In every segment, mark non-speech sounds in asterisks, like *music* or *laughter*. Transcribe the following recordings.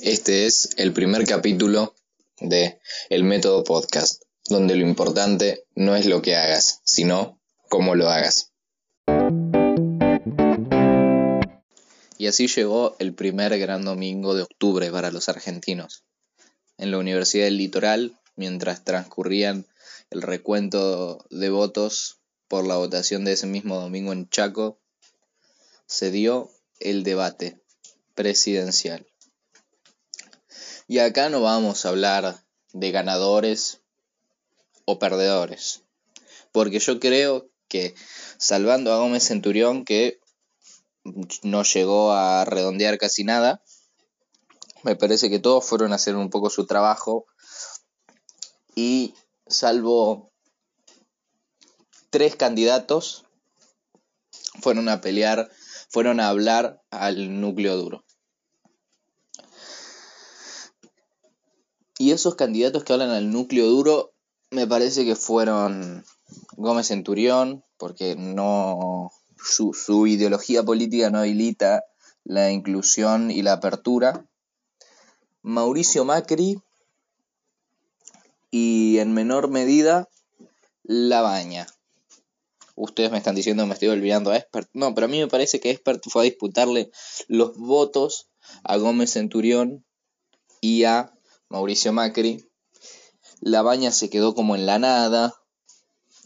Este es el primer capítulo de El Método Podcast, donde lo importante no es lo que hagas, sino cómo lo hagas. Y así llegó el primer gran domingo de octubre para los argentinos. En la Universidad del Litoral, mientras transcurrían el recuento de votos por la votación de ese mismo domingo en Chaco, se dio el debate presidencial. Y acá no vamos a hablar de ganadores o perdedores, porque yo creo que salvando a Gómez Centurión, que no llegó a redondear casi nada, me parece que todos fueron a hacer un poco su trabajo y salvo tres candidatos fueron a pelear, fueron a hablar al núcleo duro. Esos candidatos que hablan al núcleo duro me parece que fueron Gómez Centurión, porque no su, su ideología política no habilita la inclusión y la apertura. Mauricio Macri y en menor medida La Baña. Ustedes me están diciendo me estoy olvidando a Expert. No, pero a mí me parece que Expert fue a disputarle los votos a Gómez Centurión y a Mauricio Macri. La Baña se quedó como en la nada.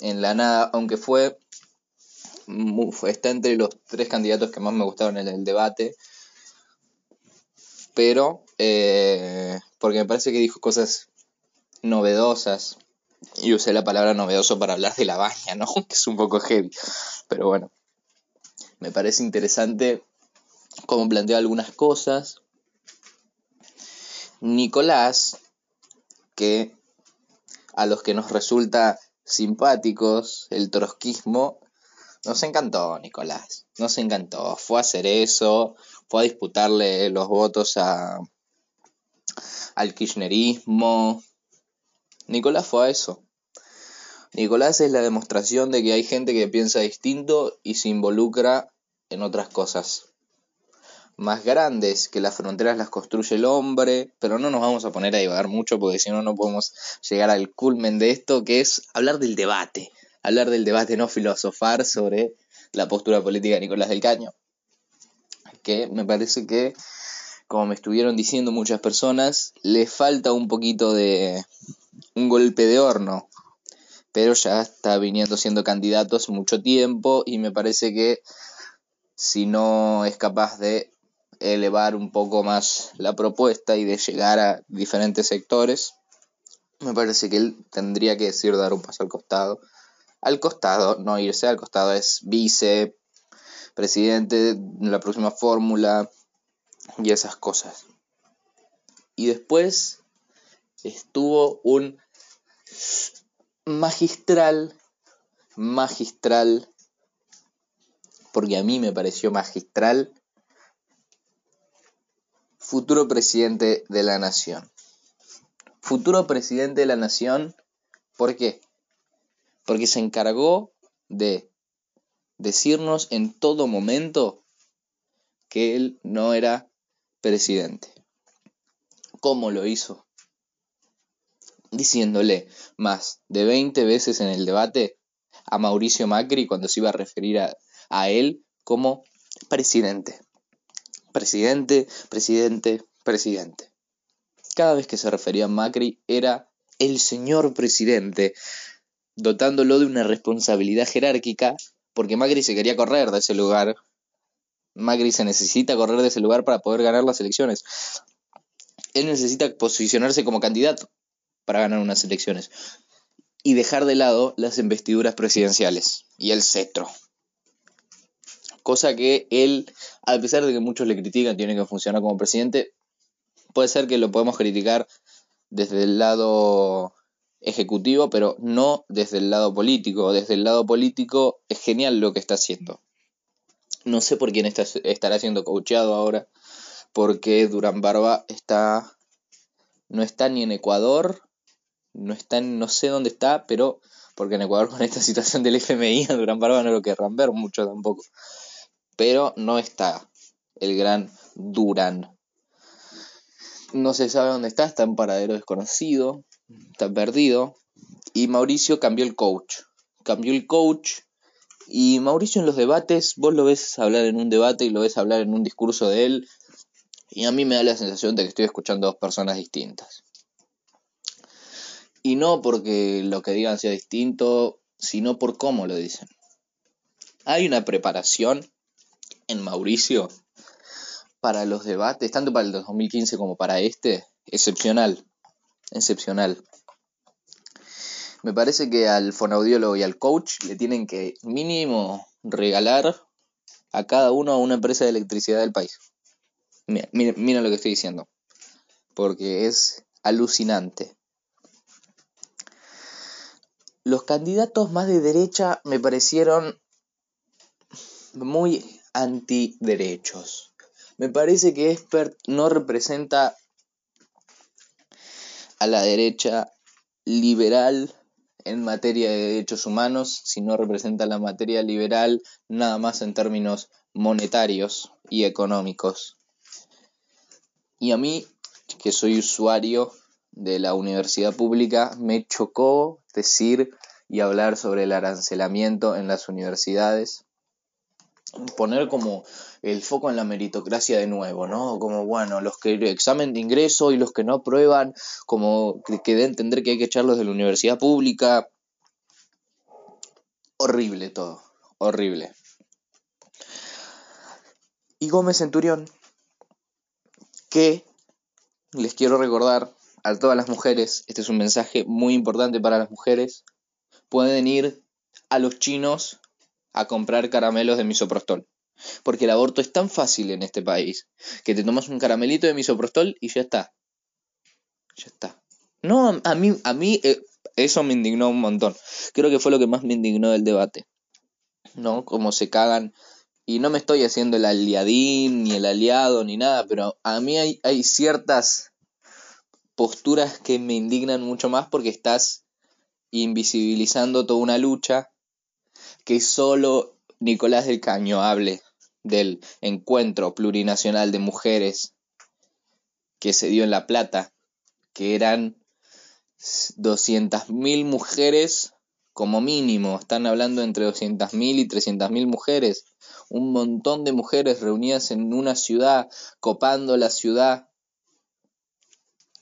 En la nada, aunque fue está entre los tres candidatos que más me gustaron en el debate. Pero, eh, porque me parece que dijo cosas novedosas. Y usé la palabra novedoso para hablar de la baña, ¿no? *laughs* Que es un poco heavy. Pero bueno, me parece interesante cómo planteó algunas cosas. Nicolás, que a los que nos resulta simpáticos el trotskismo, nos encantó, Nicolás. Nos encantó. Fue a hacer eso. Fue a disputarle los votos a, al kirchnerismo. Nicolás fue a eso. Nicolás es la demostración de que hay gente que piensa distinto y se involucra en otras cosas más grandes, que las fronteras las construye el hombre, pero no nos vamos a poner a divagar mucho porque si no no podemos llegar al culmen de esto, que es hablar del debate hablar del debate, no filosofar sobre la postura política de Nicolás del Caño. Que me parece que, como me estuvieron diciendo muchas personas, le falta un poquito de un golpe de horno. Pero ya está viniendo siendo candidato hace mucho tiempo y me parece que si no es capaz de elevar un poco más la propuesta y de llegar a diferentes sectores, me parece que él tendría que decir dar un paso al costado al costado, no irse al costado, es vice, presidente de la próxima fórmula y esas cosas. Y después estuvo un magistral, magistral, porque a mí me pareció magistral, futuro presidente de la nación. Futuro presidente de la nación, ¿por qué? porque se encargó de decirnos en todo momento que él no era presidente. ¿Cómo lo hizo? Diciéndole más de 20 veces en el debate a Mauricio Macri cuando se iba a referir a, a él como presidente. Presidente, presidente, presidente. Cada vez que se refería a Macri era el señor presidente, dotándolo de una responsabilidad jerárquica, porque Macri se quería correr de ese lugar. Macri se necesita correr de ese lugar para poder ganar las elecciones. Él necesita posicionarse como candidato para ganar unas elecciones y dejar de lado las investiduras presidenciales y el cetro. Cosa que él, a pesar de que muchos le critican, tiene que funcionar como presidente, puede ser que lo podemos criticar desde el lado ejecutivo, pero no desde el lado político. Desde el lado político es genial lo que está haciendo. No sé por quién está, estará siendo coacheado ahora, porque Durán Barba está no está ni en Ecuador, no está no sé dónde está, pero porque en Ecuador con esta situación del FMI Durán Barba no lo querrán ver mucho tampoco. Pero no está el gran Durán. no se sabe dónde está, está en paradero desconocido, está perdido. Y Mauricio cambió el coach. Cambió el coach. Y Mauricio en los debates, vos lo ves hablar en un debate y lo ves hablar en un discurso de él. Y a mí me da la sensación de que estoy escuchando a dos personas distintas. Y no porque lo que digan sea distinto, sino por cómo lo dicen. Hay una preparación en Mauricio para los debates, tanto para el 2015 como para este, excepcional. Excepcional. Me parece que al fonaudiólogo y al coach le tienen que mínimo regalar a cada uno una empresa de electricidad del país. Mira, mira lo que estoy diciendo. Porque es alucinante. Los candidatos más de derecha me parecieron muy antiderechos. Me parece que Espert no representa a la derecha liberal en materia de derechos humanos, sino representa la materia liberal nada más en términos monetarios y económicos. Y a mí, que soy usuario de la universidad pública, me chocó decir y hablar sobre el arancelamiento en las universidades poner como el foco en la meritocracia de nuevo, ¿no? Como, bueno, los que examen de ingreso y los que no aprueban, como que de entender que hay que echarlos de la universidad pública. Horrible todo, horrible. Y Gómez Centurión, que les quiero recordar a todas las mujeres, este es un mensaje muy importante para las mujeres, pueden ir a los chinos a comprar caramelos de misoprostol. Porque el aborto es tan fácil en este país que te tomas un caramelito de misoprostol y ya está. Ya está. No, a mí, a mí eh, eso me indignó un montón. Creo que fue lo que más me indignó del debate. ¿No? Como se cagan. Y no me estoy haciendo el aliadín, ni el aliado, ni nada, pero a mí hay, hay ciertas posturas que me indignan mucho más porque estás invisibilizando toda una lucha que solo Nicolás del Caño hable del encuentro plurinacional de mujeres que se dio en La Plata, que eran 200.000 mujeres como mínimo, están hablando entre 200.000 y 300.000 mujeres, un montón de mujeres reunidas en una ciudad, copando la ciudad,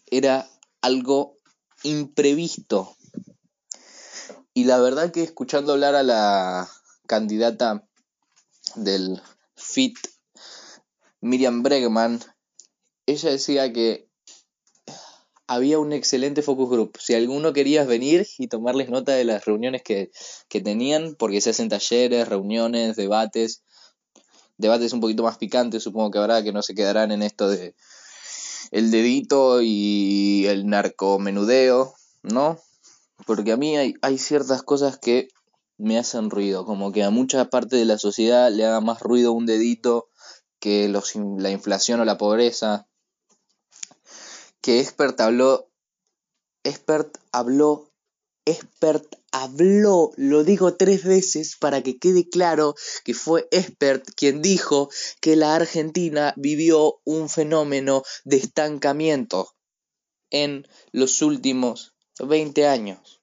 era algo imprevisto, y la verdad que escuchando hablar a la candidata del FIT, Miriam Bregman, ella decía que había un excelente focus group. Si alguno quería venir y tomarles nota de las reuniones que, que tenían, porque se hacen talleres, reuniones, debates, debates un poquito más picantes, supongo que habrá, que no se quedarán en esto de el dedito y el narcomenudeo, ¿no? Porque a mí hay, hay ciertas cosas que me hacen ruido, como que a mucha parte de la sociedad le haga más ruido un dedito que los, la inflación o la pobreza. Que Expert habló, Expert habló, Expert habló, lo digo tres veces para que quede claro que fue Expert quien dijo que la Argentina vivió un fenómeno de estancamiento en los últimos 20 años.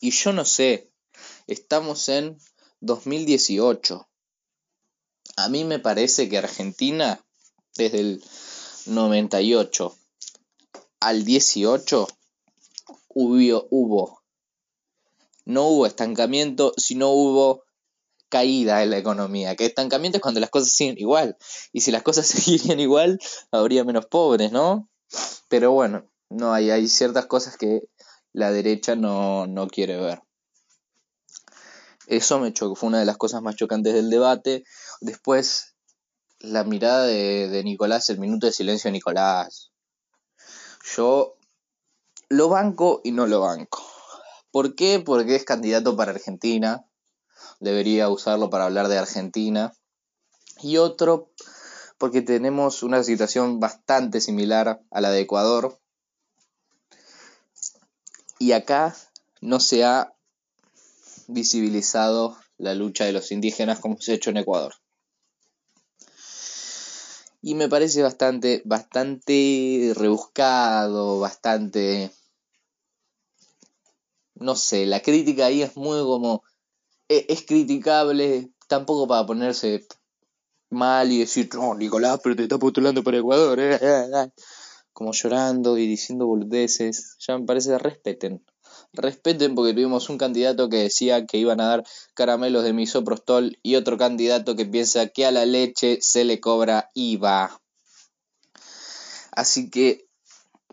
Y yo no sé, estamos en 2018. A mí me parece que Argentina, desde el 98 al 18, hubo, hubo no hubo estancamiento, sino hubo caída en la economía. Que estancamiento es cuando las cosas siguen igual. Y si las cosas *laughs* seguirían igual, habría menos pobres, ¿no? Pero bueno, no, hay, hay ciertas cosas que la derecha no, no quiere ver. Eso me chocó, fue una de las cosas más chocantes del debate. Después, la mirada de, de Nicolás, el minuto de silencio de Nicolás. Yo lo banco y no lo banco. ¿Por qué? Porque es candidato para Argentina. Debería usarlo para hablar de Argentina. Y otro, porque tenemos una situación bastante similar a la de Ecuador, y acá no se ha visibilizado la lucha de los indígenas como se ha hecho en Ecuador. Y me parece bastante, bastante rebuscado, bastante... No sé, la crítica ahí es muy como... e- Es, criticable, tampoco para ponerse mal y decir, no, Nicolás, pero te está postulando para Ecuador, *laughs* eh, eh, eh". Como llorando y diciendo boludeces. Ya me parece, respeten. Respeten porque tuvimos un candidato que decía que iban a dar caramelos de misoprostol y otro candidato que piensa que a la leche se le cobra IVA. Así que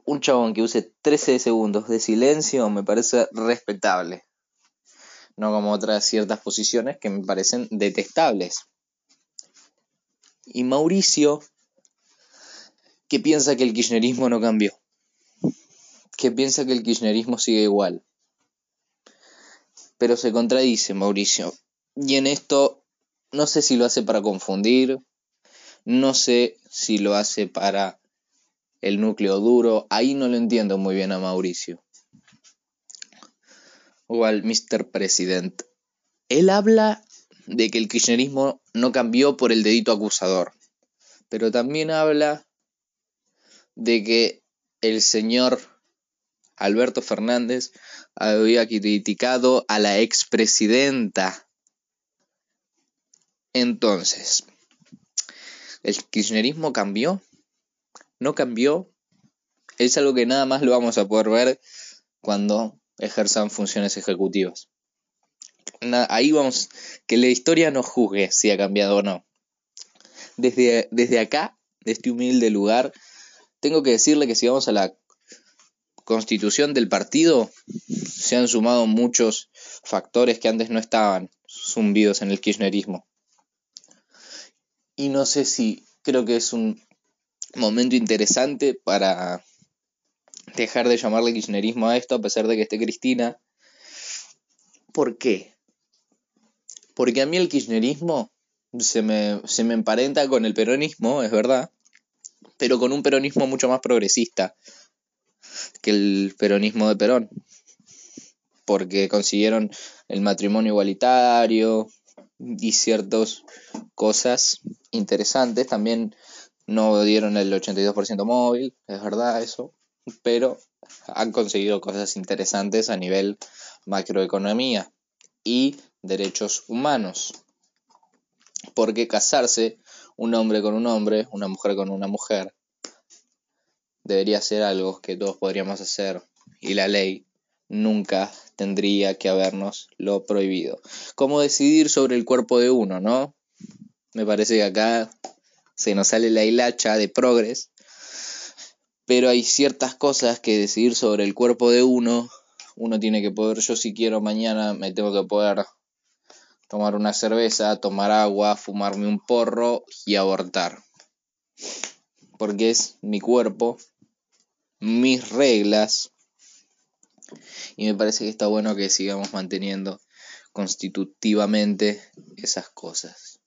un chabón que use 13 segundos de silencio me parece respetable. No como otras ciertas posiciones que me parecen detestables. Y Mauricio, que piensa que el kirchnerismo no cambió. Que piensa que el kirchnerismo sigue igual. Pero se contradice Mauricio. Y en esto no sé si lo hace para confundir, no sé si lo hace para el núcleo duro, ahí no lo entiendo muy bien a Mauricio. O al Mr. President. Él habla de que el kirchnerismo no cambió por el dedito acusador, pero también habla de que el señor Alberto Fernández había criticado a la expresidenta. Entonces, ¿el kirchnerismo cambió? ¿No cambió? Es algo que nada más lo vamos a poder ver cuando ejerzan funciones ejecutivas. Ahí vamos, que la historia nos juzgue si ha cambiado o no. Desde, desde acá, de este humilde lugar, tengo que decirle que si vamos a la constitución del partido, se han sumado muchos factores que antes no estaban zumbidos en el kirchnerismo. Y no sé si creo que es un momento interesante para dejar de llamarle kirchnerismo a esto a pesar de que esté Cristina. ¿Por qué? Porque a mí el kirchnerismo se me, se me emparenta con el peronismo, es verdad, pero con un peronismo mucho más progresista que el peronismo de Perón, porque consiguieron el matrimonio igualitario y ciertas cosas interesantes, también no dieron el 82% móvil, es verdad eso, pero han conseguido cosas interesantes a nivel macroeconomía y derechos humanos. Porque casarse un hombre con un hombre, una mujer con una mujer, debería ser algo que todos podríamos hacer y la ley nunca tendría que habernos lo prohibido. Como decidir sobre el cuerpo de uno, ¿no? Me parece que acá se nos sale la hilacha de progres, pero hay ciertas cosas que decidir sobre el cuerpo de uno, uno tiene que poder, yo si quiero mañana me tengo que poder tomar una cerveza, tomar agua, fumarme un porro y abortar. Porque es mi cuerpo, mis reglas, y me parece que está bueno que sigamos manteniendo constitutivamente esas cosas.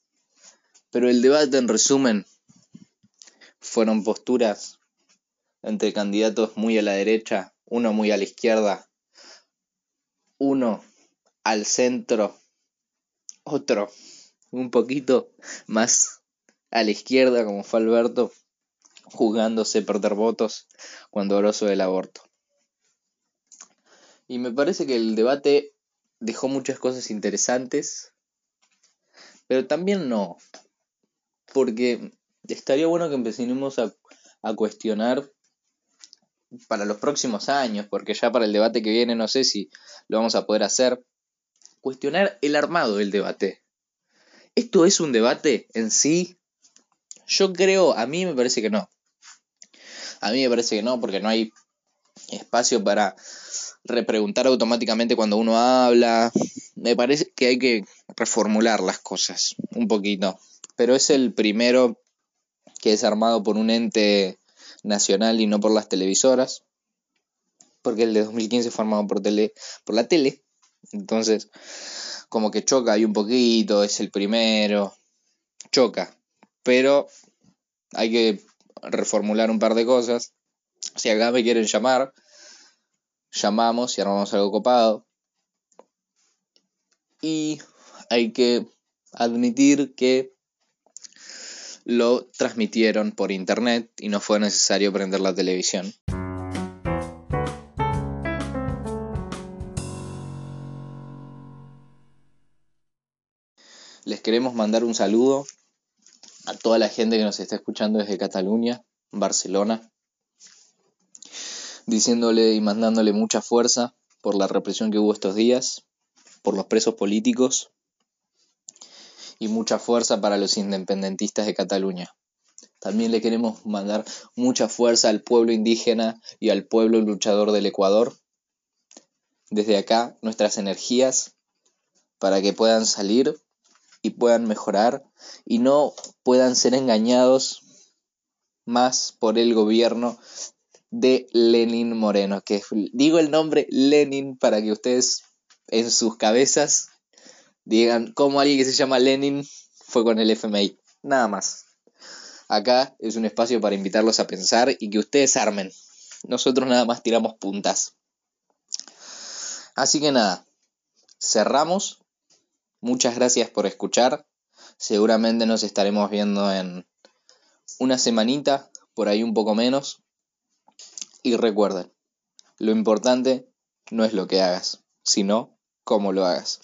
Pero el debate, en resumen, fueron posturas entre candidatos muy a la derecha, uno muy a la izquierda, uno al centro, otro un poquito más a la izquierda, como fue Alberto, jugándose perder votos cuando habló sobre el aborto. Y me parece que el debate dejó muchas cosas interesantes, pero también no, porque estaría bueno que empecemos a, a cuestionar para los próximos años, porque ya para el debate que viene no sé si lo vamos a poder hacer, cuestionar el armado del debate. ¿Esto es un debate en sí? Yo creo, a mí me parece que no. A mí me parece que no, porque no hay espacio para repreguntar automáticamente cuando uno habla. Me parece que hay que reformular las cosas un poquito. Pero es el primero que es armado por un ente nacional y no por las televisoras. Porque el de 2015 fue armado por, tele, por la tele. Entonces, como que choca ahí un poquito, es el primero. Choca. Pero hay que reformular un par de cosas. Si acá me quieren llamar, llamamos y armamos algo copado. Y hay que admitir que lo transmitieron por internet y no fue necesario prender la televisión. Queremos mandar un saludo a toda la gente que nos está escuchando desde Cataluña, Barcelona, diciéndole y mandándole mucha fuerza por la represión que hubo estos días, por los presos políticos y mucha fuerza para los independentistas de Cataluña. También le queremos mandar mucha fuerza al pueblo indígena y al pueblo luchador del Ecuador. Desde acá nuestras energías para que puedan salir y puedan mejorar y no puedan ser engañados más por el gobierno de Lenin Moreno, que digo el nombre Lenin para que ustedes en sus cabezas digan cómo alguien que se llama Lenin fue con el FMI. Nada más. Acá es un espacio para invitarlos a pensar y que ustedes armen. Nosotros nada más tiramos puntas. Así que nada, cerramos. Muchas gracias por escuchar. Seguramente nos estaremos viendo en una semanita, por ahí un poco menos. Y recuerden, lo importante no es lo que hagas, sino cómo lo hagas.